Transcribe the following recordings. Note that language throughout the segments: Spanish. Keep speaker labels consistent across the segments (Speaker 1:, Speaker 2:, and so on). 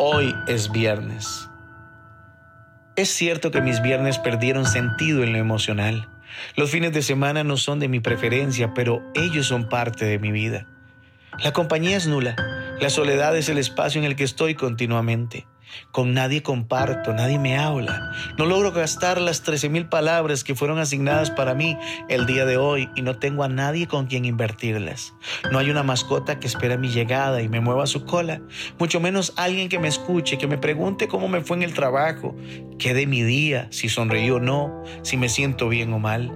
Speaker 1: Hoy es viernes. Es cierto que mis viernes perdieron sentido en lo emocional. Los fines de semana no son de mi preferencia, pero ellos son parte de mi vida. La compañía es nula. La soledad es el espacio en el que estoy continuamente. Con nadie comparto, nadie me habla. No logro gastar las 13 mil palabras que fueron asignadas para mí el día de hoy y no tengo a nadie con quien invertirlas. No hay una mascota que espera mi llegada y me mueva su cola, mucho menos alguien que me escuche, que me pregunte cómo me fue en el trabajo, qué de mi día, si sonreí o no, si me siento bien o mal.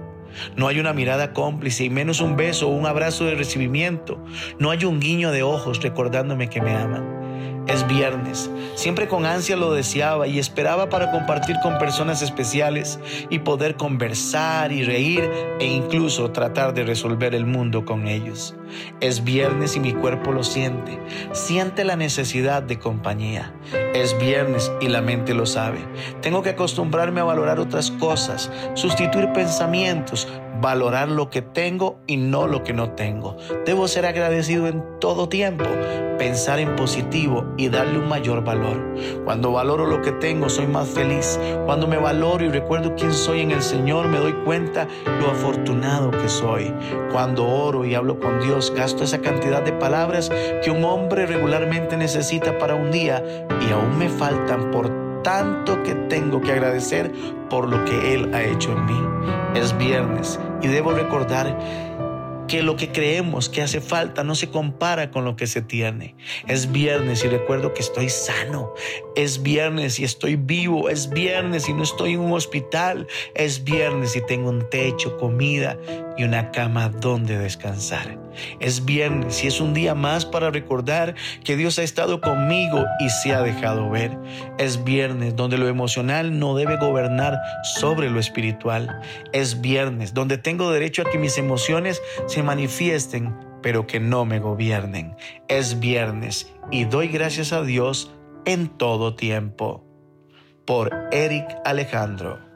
Speaker 1: No hay una mirada cómplice y menos un beso o un abrazo de recibimiento. No hay un guiño de ojos recordándome que me aman. Es viernes. Siempre con ansia lo deseaba y esperaba para compartir con personas especiales y poder conversar y reír e incluso tratar de resolver el mundo con ellos. Es viernes y mi cuerpo lo siente. Siente la necesidad de compañía. Es viernes y la mente lo sabe. Tengo que acostumbrarme a valorar otras cosas, sustituir pensamientos, valorar lo que tengo y no lo que no tengo. Debo ser agradecido en todo tiempo, pensar en positivo y darle un mayor valor. Cuando valoro lo que tengo, soy más feliz. Cuando me valoro y recuerdo quién soy en el Señor, me doy cuenta lo afortunado que soy. Cuando oro y hablo con Dios, gasto esa cantidad de palabras que un hombre regularmente necesita para un día y aún me faltan por tanto que tengo que agradecer por lo que Él ha hecho en mí. Es viernes y debo recordar que lo que creemos que hace falta no se compara con lo que se tiene. Es viernes y recuerdo que estoy sano. Es viernes y estoy vivo. Es viernes y no estoy en un hospital. Es viernes y tengo un techo, comida y una cama donde descansar. Es viernes y es un día más para recordar que Dios ha estado conmigo y se ha dejado ver. Es viernes donde lo emocional no debe gobernar sobre lo espiritual. Es viernes donde tengo derecho a que mis emociones manifiesten, pero que no me gobiernen. Es viernes y doy gracias a Dios en todo tiempo. Por Eric Alejandro.